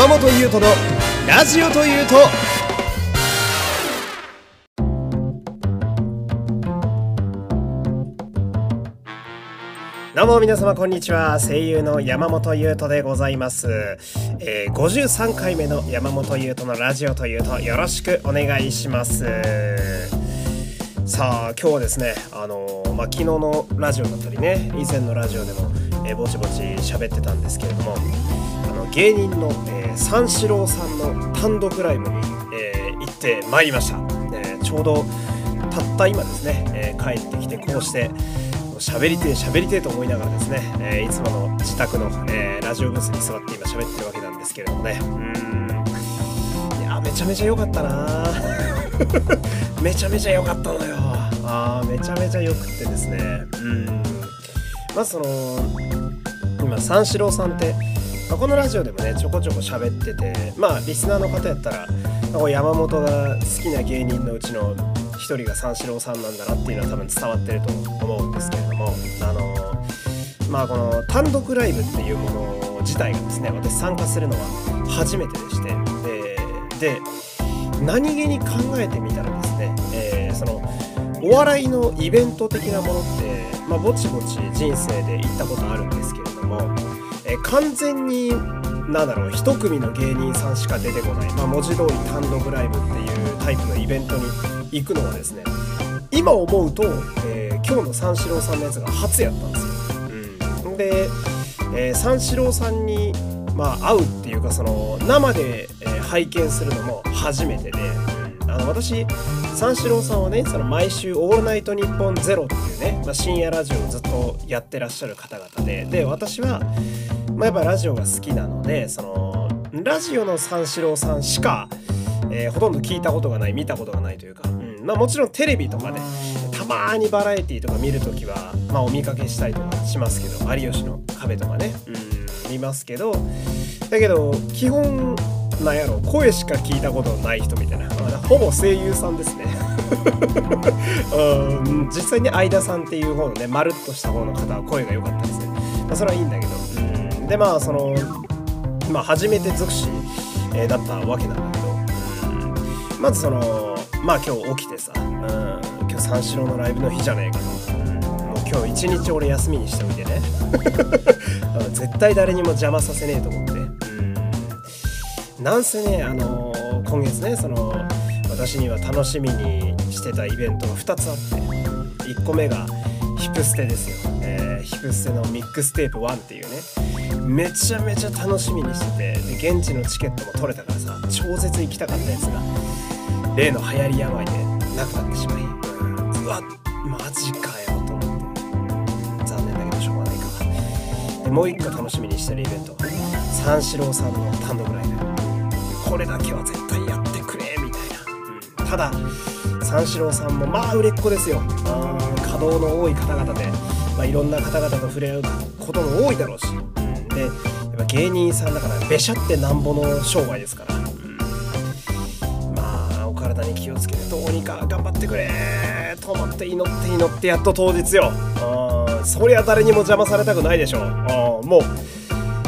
山本優斗のラジオというと。どうも皆様こんにちは。声優の山本優斗でございます、えー、53回目の山本優斗のラジオというと。よろしくお願いします。さあ今日はですねあのーまあ、昨日のラジオだったりね以前のラジオでも、えーぼちぼち喋ってたんですけれども。芸人の、えー三四郎さんの単独ライブに、えー行ってまいりました、えーちょうどたった今ですね、えー帰ってきてこうして喋りてえ喋りてえと思いながらですね、えーいつもの自宅の、えーラジオブースに座って今喋ってるわけなんですけれどもね。うん。いやめちゃめちゃ良かったな。めちゃめちゃ良かったのよ。あめちゃめちゃ良くってですね。うん。まずその今三四郎さんって、まあこのラジオでもねちょこちょこ喋っててまあリスナーの方やったら山本が好きな芸人のうちの一人が三四郎さんなんだなっていうのは多分伝わってると思うんですけれどもあのまあこの単独ライブっていうもの自体がですね私参加するのは初めてでしてで何気に考えてみたらですね、えーそのお笑いのイベント的なものって、まあ、ぼちぼち人生で行ったことあるんですけど、完全になんだろう一組の芸人さんしか出てこない、まあ、文字通り単独ライブっていうタイプのイベントに行くのはですね今思うと、えー今日の三四郎さんのやつが初やったんですよ。うん、で、えー三四郎さんに、まあ、会うっていうかその生で、えー拝見するのも初めてで、うんあの私三四郎さんはねその毎週「オールナイトニッポンゼロっていうね、まあ、深夜ラジオをずっとやってらっしゃる方々でで私は、まあ、やっぱラジオが好きなのでそのラジオの三四郎さんしか、えーほとんど聞いたことがない見たことがないというか、うん。まあ、もちろんテレビとかでたまにバラエティーとか見るときは、まあ、お見かけしたりとかしますけど有吉の壁とかね、うん、見ますけどだけど基本なんやろ声しか聞いたことない人みたいな。まあほぼ声優さんですね。うん。実際に相田さんっていう方のねまるっとした方の方は声が良かったですね、まあ、それはいいんだけど、うん、でまあそのまあ初めて尽くし、えーだったわけなんだけど、うんまずそのまあ今日起きてさ、うん、今日三四郎のライブの日じゃねえかと、うんもう今日一日俺休みにしておいてね。絶対誰にも邪魔させねえと思って、うん、なんせねあの今月ねその私には楽しみにしてたイベントが2つあって。1個目がヒプステですよ、えーヒプステのミックステープ1っていうね。めちゃめちゃ楽しみにしてて。で現地のチケットも取れたからさ超絶行きたかったやつが例の流行り病でなくなってしまい、うわマジかよと思って。残念だけどしょうがないか。でもう一個楽しみにしてるイベント。三四郎さんの単独ライブ。これだけは絶対やってくれみたいな、ただ三四郎さんもまあ売れっ子ですよ。うん稼働の多い方々で、まあ、いろんな方々と触れ合うことも多いだろうし、でやっぱ芸人さんだからべしゃってなんぼの商売ですから、まあお体に気をつけてどうにか頑張ってくれと思って祈って祈ってやっと当日よ。うんそりゃ誰にも邪魔されたくないでしょう。んも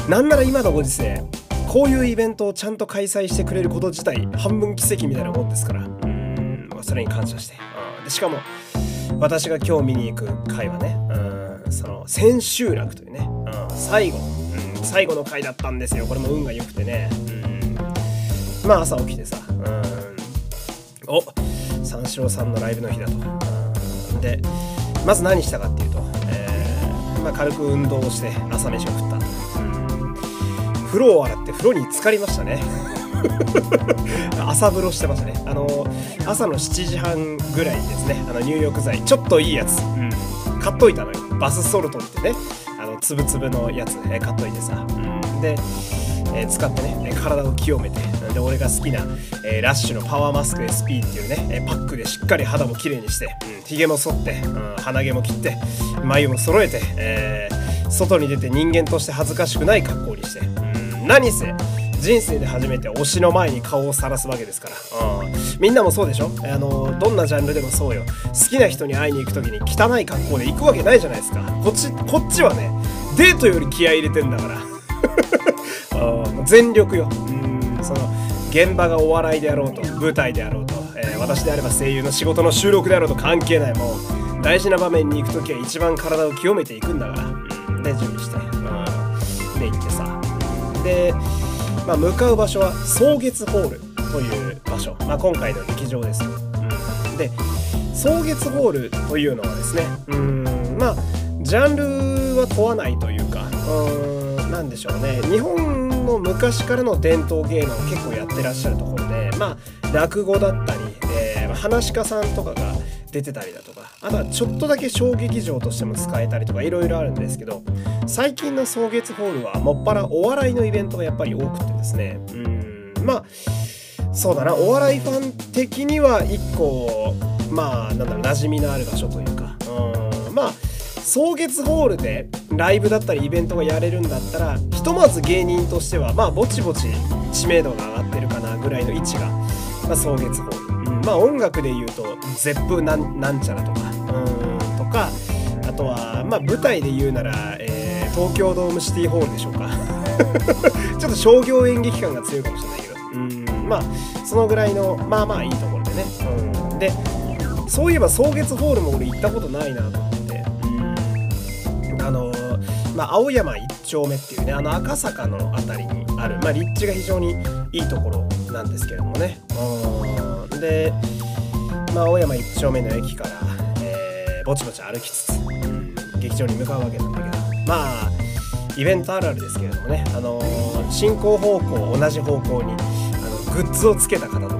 うなんなら今のご時世こういうイベントをちゃんと開催してくれること自体半分奇跡みたいなもんですから。うんまそれに感謝して。でしかも私が今日見に行く回はねうんその千秋楽というねうん。最後、うん、最後の回だったんですよ。これも運が良くてね。うん。まあ朝起きてさうん。お三四郎さんのライブの日だと。うん。でまず何したかっていうと、えーまあ、軽く運動をして朝飯を食った。うん。風呂を洗って風呂に浸かりましたね 朝風呂してましたね。あの朝の7時半ぐらいにですね。あの入浴剤。ちょっといいやつ、うん買っといたのよ。バスソルトってね。あのつぶつぶのやつ、えー買っといてさ、うん。で、えー使ってね。えー体を清めて。で俺が好きな、えーラッシュのパワーマスク SP っていうね。えーパックでしっかり肌も綺麗にして、うん、髭も剃って、うん、鼻毛も切って。眉も揃えて、えー外に出て人間として恥ずかしくない格好にして、うん、何せ人生で初めて推しの前に顔をさらすわけですから、うん、みんなもそうでしょ？あのどんなジャンルでもそうよ。好きな人に会いに行く時に汚い格好で行くわけないじゃないですか。こっちこっちはねデートより気合い入れてんだから。うん全力よ、うんその現場がお笑いであろうと舞台であろうと、えー、私であれば声優の仕事の収録であろうと関係ないもう大事な場面に行く時は一番体を清めていくんだから、うん、で準備して、うん、で行ってさ。で、まあ、向かう場所は草月ホールという場所、まあ、今回の劇場です、うん、で草月ホールというのはですねうんまあジャンルは問わないというかうんなんでしょうね。日本の昔からの伝統芸能を結構やってらっしゃるところでまあ落語だったり、えー、話家さんとかが出てたりだとかあとはちょっとだけ小劇場としても使えたりとかいろいろあるんですけど最近の草月ホールはもっぱらお笑いのイベントがやっぱり多くてですね。うんまあそうだな。お笑いファン的には一個まあなんだろう馴染みのある場所というか。うんまあ草月ホールでライブだったりイベントがやれるんだったらひとまず芸人としてはまあぼちぼち知名度が上がってるかなぐらいの位置が、まあ、草月ホール、まあ音楽で言うとゼップなんなんちゃらとかうんとかあとはまあ舞台で言うなら、えー、東京ドームシティホールでしょうか。ちょっと商業演劇感が強いかもしれないけど。うんまあそのぐらいのまあまあいいところでね、うん、でそういえば草月ホールも俺行ったことないなと思って。あのまあ、青山一丁目っていうねあの赤坂の辺りにある、まあ、立地が非常にいいところなんですけれどもね。うん。で、まあ、青山一丁目の駅から、えー、ぼちぼち歩きつつ、うん、劇場に向かうわけなんだけどまあイベントあるあるですけれどもね、あのー、進行方向同じ方向にあのグッズをつけた方とか、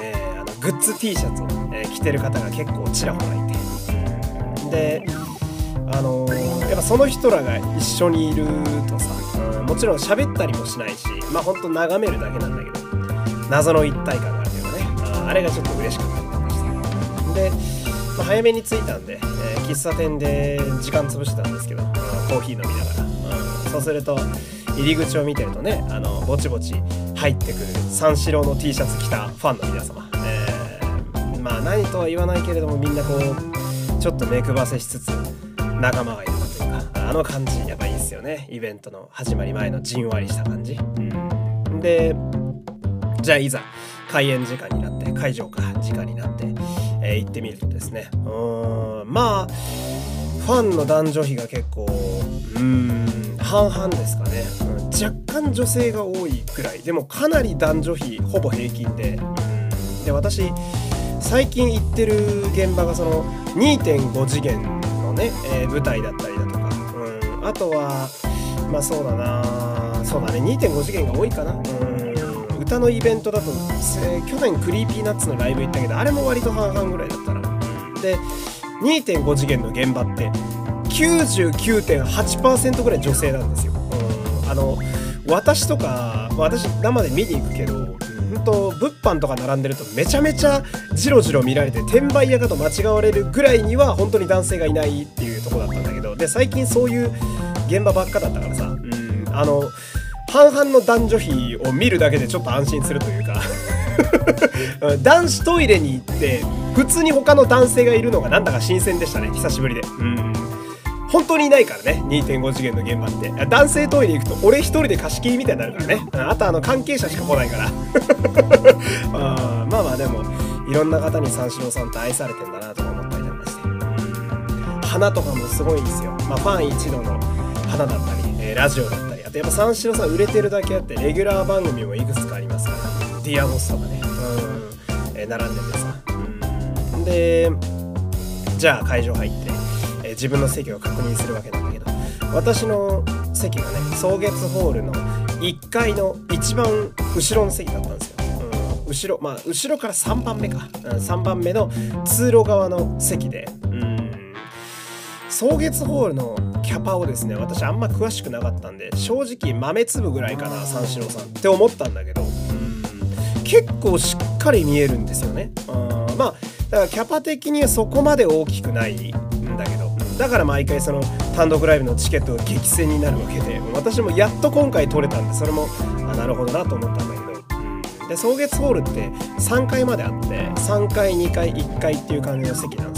ね、あのグッズ T シャツを、えー、着てる方が結構ちらほらいて。であのー、やっぱその人らが一緒にいるとさ、うん、もちろん喋ったりもしないしまあほんと眺めるだけなんだけど謎の一体感があれがちょっと嬉しかったりして。で、まあ、早めに着いたんで、えー、喫茶店で時間潰してたんですけど、うん、コーヒー飲みながら、うん、そうすると入り口を見てるとねあのぼちぼち入ってくる三四郎の T シャツ着たファンの皆様、えー、まあ何とは言わないけれどもみんなこうちょっと目配せしつつ仲間がいるというかあの感じ。やっぱいいですよね。イベントの始まり前のじんわりした感じ、うん、でじゃあいざ開演時間になって会場か時間になって、えー、行ってみるとですね。うんまあファンの男女比が結構うん半々ですかね、うん、若干女性が多いくらい。でもかなり男女比ほぼ平均で、うん、で私最近行ってる現場がその2.5次元のね、えー、舞台だったりだとか、うん、あとはまあそうだな。そうだね。2.5次元が多いかな、うん、歌のイベントだと、えー、去年 Creepy Nuts のライブ行ったけどあれも割と半々ぐらいだったな、で2.5次元の現場って99.8%ぐらい女性なんですよ、うん、あの私とか私生で見に行くけど本当物販とか並んでるとめちゃめちゃジロジロ見られて転売屋かと間違われるぐらいには本当に男性がいないっていうとこだったんだけどで最近そういう現場ばっかだったからさうん。あの半々の男女比を見るだけでちょっと安心するというか。男子トイレに行って普通に他の男性がいるのがなんだか新鮮でしたね。久しぶりで。うん。本当にいないからね。2.5次元の現場って。男性トイレ行くと俺一人で貸し切りみたいになるからね。あとあの関係者しか来ないから。あまあまあでもいろんな方に三四郎さんって愛されてんだなとか思ったりなんかして。花とかもすごいんですよ。まあファン一同の花だったり、えー、ラジオだったり。あとやっぱ三四郎さん売れてるだけあってレギュラー番組もいくつかありますから。ディアボスとかね。うん、えー、並んでてさ。うん。でじゃあ会場入ってえ自分の席を確認するわけなんだけど私の席がね草月ホールの1階の一番後ろの席だったんですよ、うん、後ろまあ後ろから3番目か、うん、3番目の通路側の席で。うん。草月ホールのキャパをですね私あんま詳しくなかったんで正直豆粒ぐらいかな三四郎さんって思ったんだけど。結構しっかり見えるんですよね。うんまあだからキャパ的にはそこまで大きくないんだけど。だから毎回その単独ライブのチケットが激戦になるわけで私もやっと今回取れたんでそれもあなるほどなと思ったんだけど。で草月ホールって3階まであって3階2階1階っていう感じの席なんです、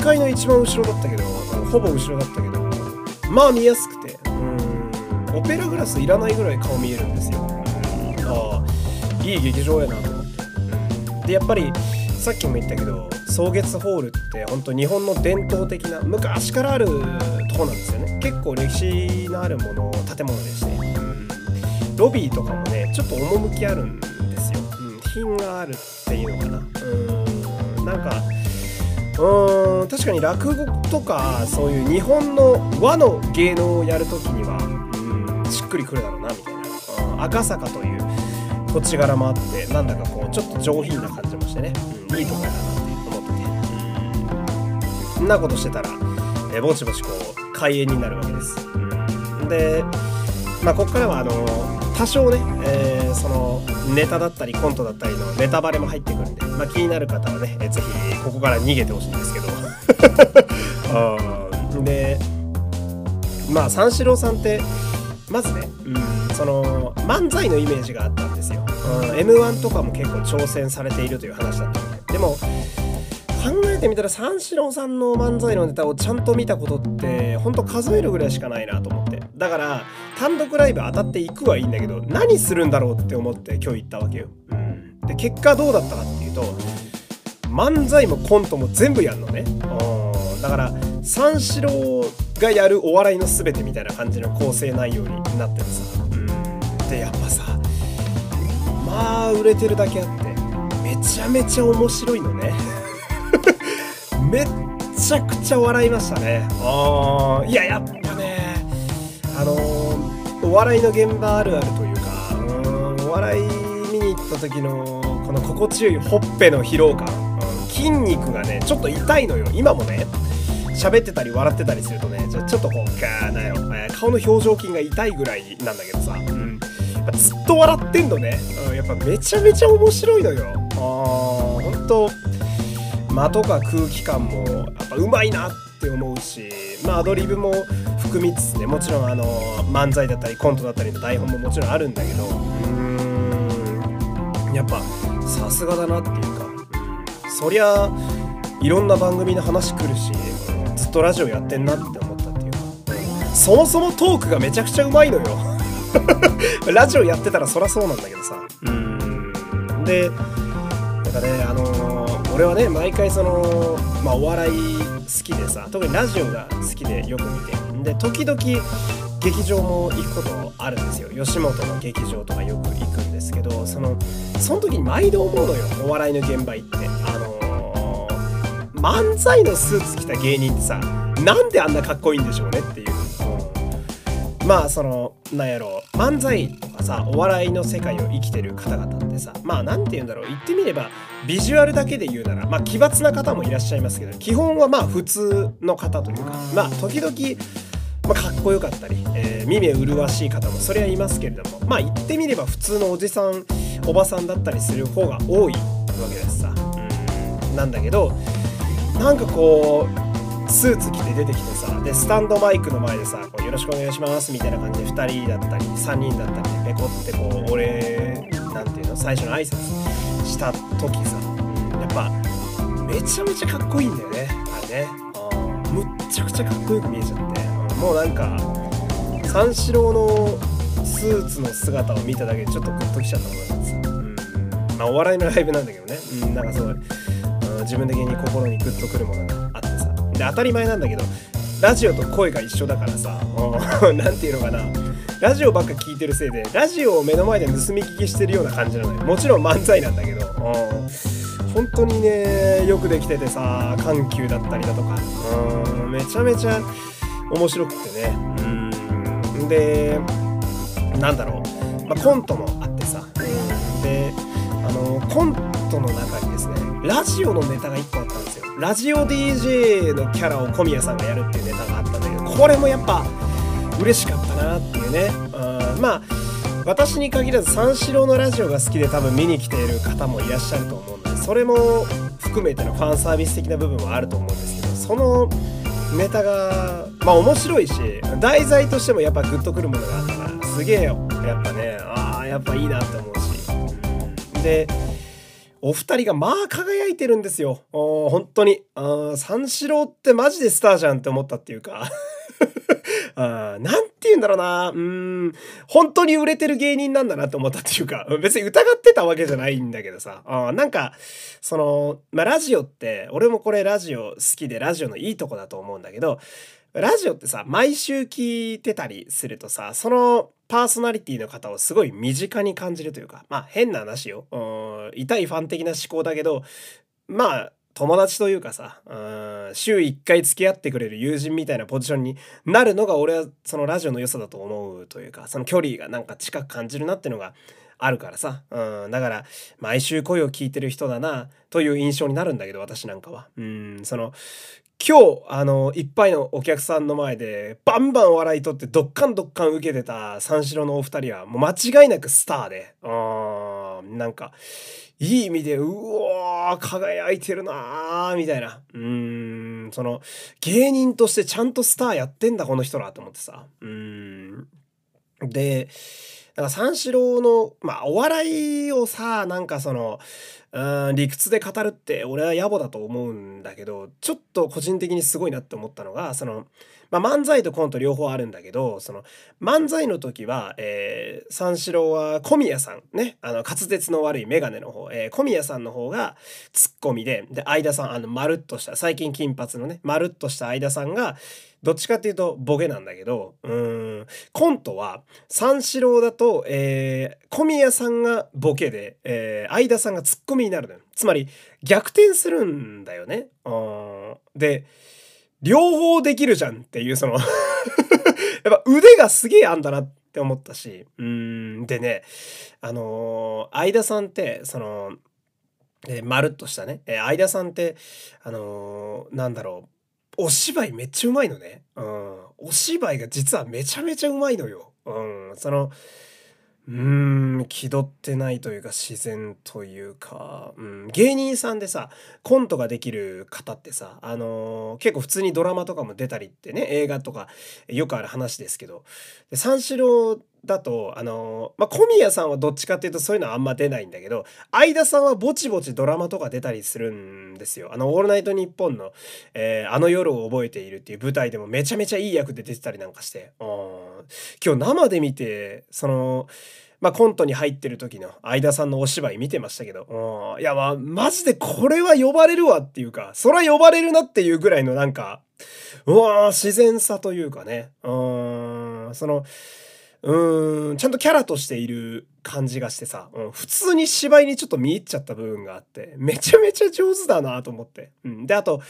1階の一番後ろだったけどほぼ後ろだったけどまあ見やすくてうんオペラグラスいらないぐらい顔見えるんですよ、ああいい劇場やなと思って、でやっぱりさっきも言ったけど草月ホールって本当日本の伝統的な昔からあるとこなんですよね。結構歴史のあるもの建物でして。ロビーとかもねちょっと趣あるんですよ、うん、品があるっていうのかな。うん。なんかうーん確かに落語とかそういう日本の和の芸能をやるときにはうんしっくりくるだろうなみたいな、うん、赤坂という土地柄もあってなんだかこうちょっと上品な感じもしてね、うん、いいとこやなって思ってて。そんなことしてたら、えぼちぼちこう開演になるわけです、でまあここからはあの多少ね、えー、そのネタだったりコントだったりのネタバレも入ってくるんで、まあ、気になる方はね、えー、ぜひここから逃げてほしいんですけど。でまあ三四郎さんってまずね、うん、その漫才のイメージがあったんですよ、うん、m 1とかも結構挑戦されているという話だったんで。でも考えてみたら三四郎さんの漫才のネタをちゃんと見たことってほんと数えるぐらいしかないなと思って。だから単独ライブ当たっていくはいいんだけど何するんだろうって思って今日行ったわけよ、うん、で結果どうだったかっていうと漫才もコントも全部やんのね。だから三四郎がやるお笑いの全てみたいな感じの構成内容になってるさ、うん、でやっぱさまあ売れてるだけあってめちゃめちゃ面白いのね。めっちゃくちゃ笑いましたね。あいや、やっぱね、あのー、お笑いの現場あるあるというか、うんお笑い見に行った時のこの心地よいほっぺの疲労感、うん、筋肉がね、ちょっと痛いのよ。今もね、喋ってたり笑ってたりするとね、ちょちょっとこう、ガーなよ、えー、顔の表情筋が痛いぐらいなんだけどさ、うん、やっぱずっと笑ってんのね、うん、やっぱめちゃめちゃ面白いのよ。あー、ほんと、間とか空気感もやっぱうまいなって思うし、まあ、アドリブも含みつつねもちろんあの漫才だったりコントだったりの台本ももちろんあるんだけどうーんやっぱさすがだなっていうかそりゃいろんな番組の話来るしずっとラジオやってんなって思ったっていうかそもそもトークがめちゃくちゃうまいのよ。ラジオやってたらそりゃそうなんだけどさ。うん。でなんかねあの俺はね毎回その、まあ、お笑い好きでさ特にラジオが好きでよく見てで時々劇場も行くこともあるんですよ。吉本の劇場とかよく行くんですけどそのその時に毎度思うのよ。お笑いの現場行って。あのー、漫才のスーツ着た芸人ってさなんであんなかっこいいんでしょうねっていう、うん、まあそのなんやろう。漫才とかさお笑いの世界を生きてる方々ってさまあ何て言うんだろう。言ってみればビジュアルだけで言うならまあ奇抜な方もいらっしゃいますけど基本はまあ普通の方というかまあ時々まあ、かっこよかったり、えー、耳麗しい方もそれはいますけれどもまあ言ってみれば普通のおじさんおばさんだったりする方が多いわけですさ。うん。なんだけどなんかこうスーツ着て出てきてさでスタンドマイクの前でさこう「よろしくお願いします」みたいな感じで2人だったり3人だったりでペコってこう俺なんていうの最初の挨拶した時さやっぱめちゃめちゃかっこいいんだよねあれね。むっちゃくちゃかっこよく見えちゃってもうなんか三四郎のスーツの姿を見ただけでちょっとグッときちゃったものなんですさ、うん、まあお笑いのライブなんだけどね、うん、なんかすごい、う、自分的に心にグッとくるものがあってさ。で当たり前なんだけどラジオと声が一緒だからさ何 ていうのかな。ラジオばっか聞いてるせいでラジオを目の前で盗み聞きしてるような感じなのよ。もちろん漫才なんだけど。本当にねよくできててさ緩急だったりだとか。うん。めちゃめちゃ面白くてね。うん。でなんだろう、まあ、コントもあってさ。であのコントの中にですねラジオのネタが1個あったんですよ。ラジオ DJ のキャラを小宮さんがやるっていうネタがあったんだけどこれもやっぱ嬉しかったなっていうね、うん、まあ私に限らず三四郎のラジオが好きで多分見に来ている方もいらっしゃると思うんでそれも含めてのファンサービス的な部分はあると思うんですけどそのネタがまあ面白いし題材としてもやっぱグッとくるものがあったからすげえよ。やっぱねああやっぱいいなって思うし。でお二人がまあ輝いてるんですよ。本当に。あ三四郎ってマジでスターじゃんって思ったっていうか。あなんて言うんだろうな。うん、本当に売れてる芸人なんだなって思ったっていうか、別に疑ってたわけじゃないんだけどさ。あなんか、その、まあ、ラジオって、俺もこれラジオ好きでラジオのいいとこだと思うんだけど、ラジオってさ、毎週聞いてたりするとさ、そのパーソナリティの方をすごい身近に感じるというか、まあ変な話よ。うん、痛いファン的な思考だけど、まあ友達というかさ、週1回付き合ってくれる友人みたいなポジションになるのが俺はそのラジオの良さだと思うというか、その距離がなんか近く感じるなっていうのがあるからさ。うん、だから、毎週声を聞いてる人だな、という印象になるんだけど、私なんかは。うん、その、今日、あの、いっぱいのお客さんの前で、バンバン笑い取って、どっかんどっかん受けてた三四郎のお二人は、もう間違いなくスターで、うん、なんか、いい意味で、うおー、輝いてるなー、みたいな。うーん、その、芸人としてちゃんとスターやってんだ、この人ら、と思ってさ。うん。で、だから三四郎の、まあ、お笑いをさ、なんかその、うん、理屈で語るって俺は野暮だと思うんだけど、ちょっと個人的にすごいなって思ったのが、その、まあ、漫才とコント両方あるんだけど、その、漫才の時は、えー、三四郎は小宮さん、ね、あの、滑舌の悪いメガネの方、えー、小宮さんの方がツッコミで、で、相田さん、あの、まるっとした、最近金髪のね、まるっとした相田さんが、どっちかっていうとボケなんだけど、うん、コントは三四郎だと、えー、小宮さんがボケで、えー、相田さんがツッコミになるのよ。つまり逆転するんだよね。うん、で、両方できるじゃんっていうその やっぱ腕がすげえあんだなって思ったし、うん、でね、あのー、相田さんって、その、えー、まるっとしたね、えー、相田さんって、あのー、なんだろう、お芝居めっちゃうまいのね。うん。お芝居が実はめちゃめちゃうまいのよ。うん。その、うん、気取ってないというか自然というか、うん、芸人さんでさ、コントができる方ってさ、あのー、結構普通にドラマとかも出たりってね、映画とかよくある話ですけど、三四郎だと、あのまあ、小宮さんはどっちかっていうとそういうのはあんま出ないんだけど、相田さんはぼちぼちドラマとか出たりするんですよ。あの、オールナイトニッポンの、えー、あの夜を覚えているっていう舞台でもめちゃめちゃいい役で出てたりなんかして、うん、今日生で見て、その、まあ、コントに入ってる時の相田さんのお芝居見てましたけど、うん、いや、まあ、マジでこれは呼ばれるわっていうか、そら呼ばれるなっていうぐらいのなんか、うわ自然さというかね、うん、その、うん、ちゃんとキャラとしている感じがしてさ、うん、普通に芝居にちょっと見入っちゃった部分があって、めちゃめちゃ上手だなと思って。うん。で、あと、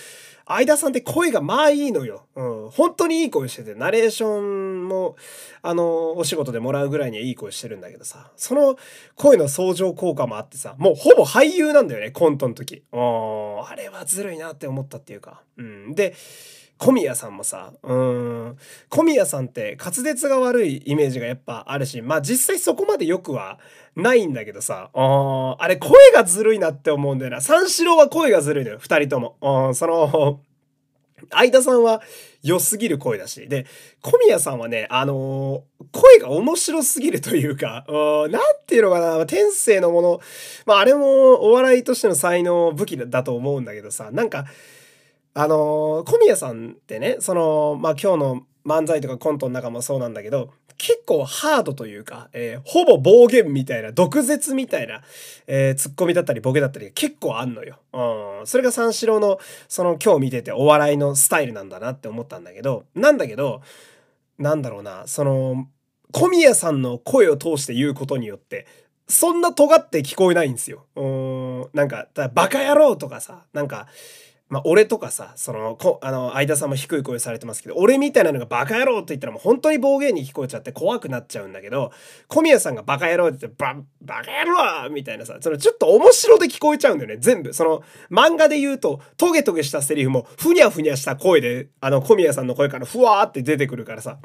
相田さんって声がまあいいのよ。うん。本当にいい声してて、ナレーションも、あの、お仕事でもらうぐらいにはいい声してるんだけどさ、その声の相乗効果もあってさ、もうほぼ俳優なんだよね、コントの時。うん、あれはずるいなって思ったっていうか。うん。で、小宮さんもさ、うん、小宮さんって滑舌が悪いイメージがやっぱあるし、まあ実際そこまでよくはないんだけどさ、ああれ声がずるいなって思うんだよな。三四郎は声がずるいのよ、二人とも。その、相田さんは良すぎる声だし。で、小宮さんはね、あのー、声が面白すぎるというか、なんていうのかな、天性のもの、まああれもお笑いとしての才能武器だと思うんだけどさ、なんか、あの小宮さんってねそのまあ今日の漫才とかコントの中もそうなんだけど結構ハードというか、えー、ほぼ暴言みたいな毒舌みたいな、えー、ツッコミだったりボケだったり結構あんのよ。うん、それが三四郎のその今日見ててお笑いのスタイルなんだなって思ったんだけどなんだけどなんだろうなその小宮さんの声を通して言うことによってそんな尖って聞こえないんですよ。うん、なんか、バカ野郎とかさ、なんか、まあ、俺とかさ、その、こ、あの、相田さんも低い声されてますけど、俺みたいなのがバカ野郎って言ったらもう本当に暴言に聞こえちゃって怖くなっちゃうんだけど、小宮さんがバカ野郎って言って、バ、バカ野郎みたいなさ、そのちょっと面白で聞こえちゃうんだよね、全部。その、漫画で言うと、トゲトゲしたセリフも、ふにゃふにゃした声で、あの、小宮さんの声からふわーって出てくるからさ、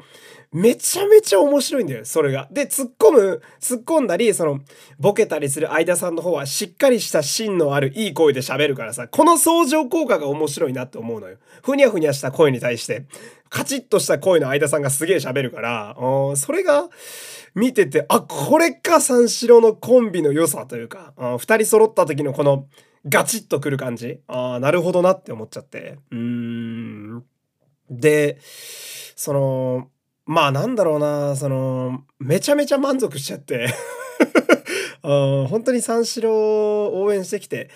めちゃめちゃ面白いんだよ、それが。で、突っ込む、突っ込んだり、その、ボケたりする相田さんの方は、しっかりした芯のあるいい声で喋るからさ、この相乗効果が面白いなって思うのよ。ふにゃふにゃした声に対して、カチッとした声の相田さんがすげえ喋るから、それが、見てて、あ、これか三四郎のコンビの良さというか、二人揃った時のこの、ガチッとくる感じ。ああ、なるほどなって思っちゃって。うーん。で、その、まあなんだろうな、その、めちゃめちゃ満足しちゃって 本当に三四郎を応援してきて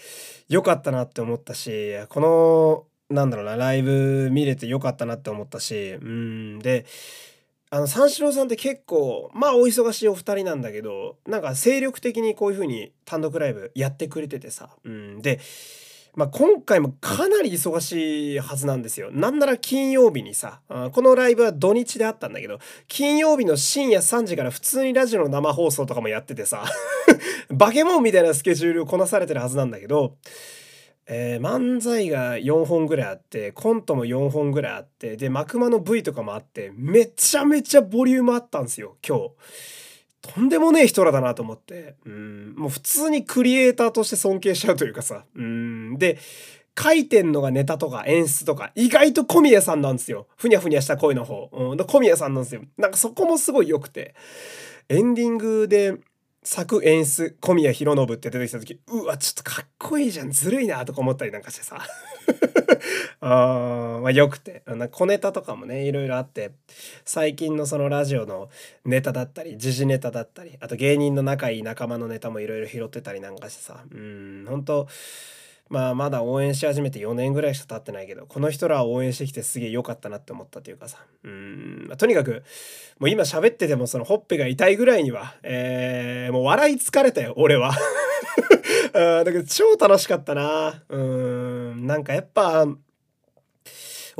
良かったなって思ったし、この、なんだろうな、ライブ見れて良かったなって思ったし、うん、で、あの、三四郎さんって結構、まあお忙しいお二人なんだけど、なんか精力的にこういう風に単独ライブやってくれててさ、うん、で、まあ、今回もかなり忙しいはずなんですよ。なんなら金曜日にさ、このライブは土日であったんだけど、金曜日の深夜3時から普通にラジオの生放送とかもやっててさ、バケモンみたいなスケジュールをこなされてるはずなんだけど、えー、漫才が4本ぐらいあって、コントも4本ぐらいあって、で、マクマの V とかもあって、めちゃめちゃボリュームあったんですよ、今日。とんでもねえ人らだなと思って。うん、もう普通にクリエイターとして尊敬しちゃうというかさ。うん、で、書いてんのがネタとか演出とか、意外と小宮さんなんですよ。ふにゃふにゃした声の方。うん、小宮さんなんですよ。なんかそこもすごい良くて。エンディングで、作演出小宮浩信って出てきた時うわちょっとかっこいいじゃんずるいなとか思ったりなんかしてさ。あまあよくて。あの小ネタとかもねいろいろあって最近のそのラジオのネタだったり時事ネタだったりあと芸人の仲いい仲間のネタもいろいろ拾ってたりなんかしてさ。うん本当まあまだ応援し始めて4年ぐらいしか経ってないけどこの人らを応援してきてすげえ良かったなって思ったというかさ。うん、まあ、とにかくもう今喋っててもそのほっぺが痛いぐらいにはえー、もう笑い疲れたよ俺は。あだけど超楽しかったな。うんなんかやっぱ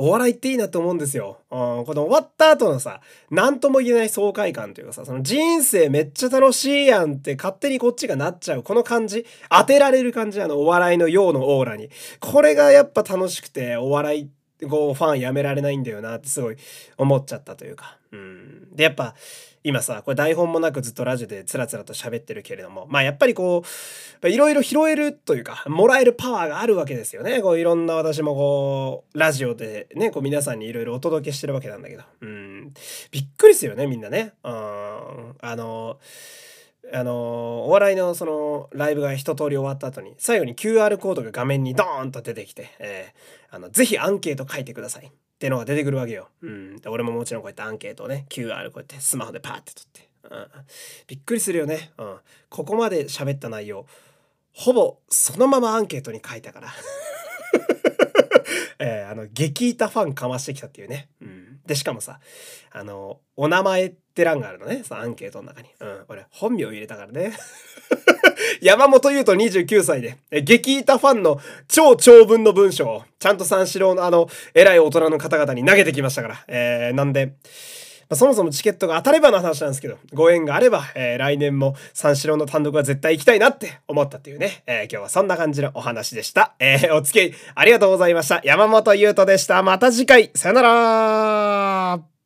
お笑いっていいなと思うんですよ。うん、この終わった後のさ、何とも言えない爽快感というかさ、その人生めっちゃ楽しいやんって勝手にこっちがなっちゃう。この感じ、当てられる感じ、あのお笑いのようのオーラに。これがやっぱ楽しくて、お笑いこうファンやめられないんだよなってすごい思っちゃったというか。うん。で、やっぱ、今さ、これ台本もなくずっとラジオでつらつらと喋ってるけれども、まあやっぱりこう、いろいろ拾えるというか、もらえるパワーがあるわけですよね。こういろんな私もこう、ラジオでね、こう皆さんにいろいろお届けしてるわけなんだけど、うん。びっくりするよね、みんなね。うん。あの、あのお笑いのそのライブが一通り終わった後に最後に QR コードが画面にドーンと出てきて、えー、あのぜひアンケート書いてくださいってのが出てくるわけよ。うん。で俺ももちろんこうやってアンケートをね、QR こうやってスマホでパーって取って。うん。びっくりするよね。うん。ここまで喋った内容、ほぼそのままアンケートに書いたから。えー、あの、激イタファンかましてきたっていうね。うん。で、しかもさ、あの、お名前って欄があるのね。そのアンケートの中に。うん。俺、本名入れたからね。山本優斗29歳で、激イタファンの超長文の文章を、ちゃんと三四郎のあの、偉い大人の方々に投げてきましたから。えー、なんで、ま、そもそもチケットが当たればの話なんですけど、ご縁があれば、えー、来年も三四郎の単独は絶対行きたいなって思ったっていうね、えー、今日はそんな感じのお話でした。えー、お付き合いありがとうございました。山本優斗でした。また次回、さよなら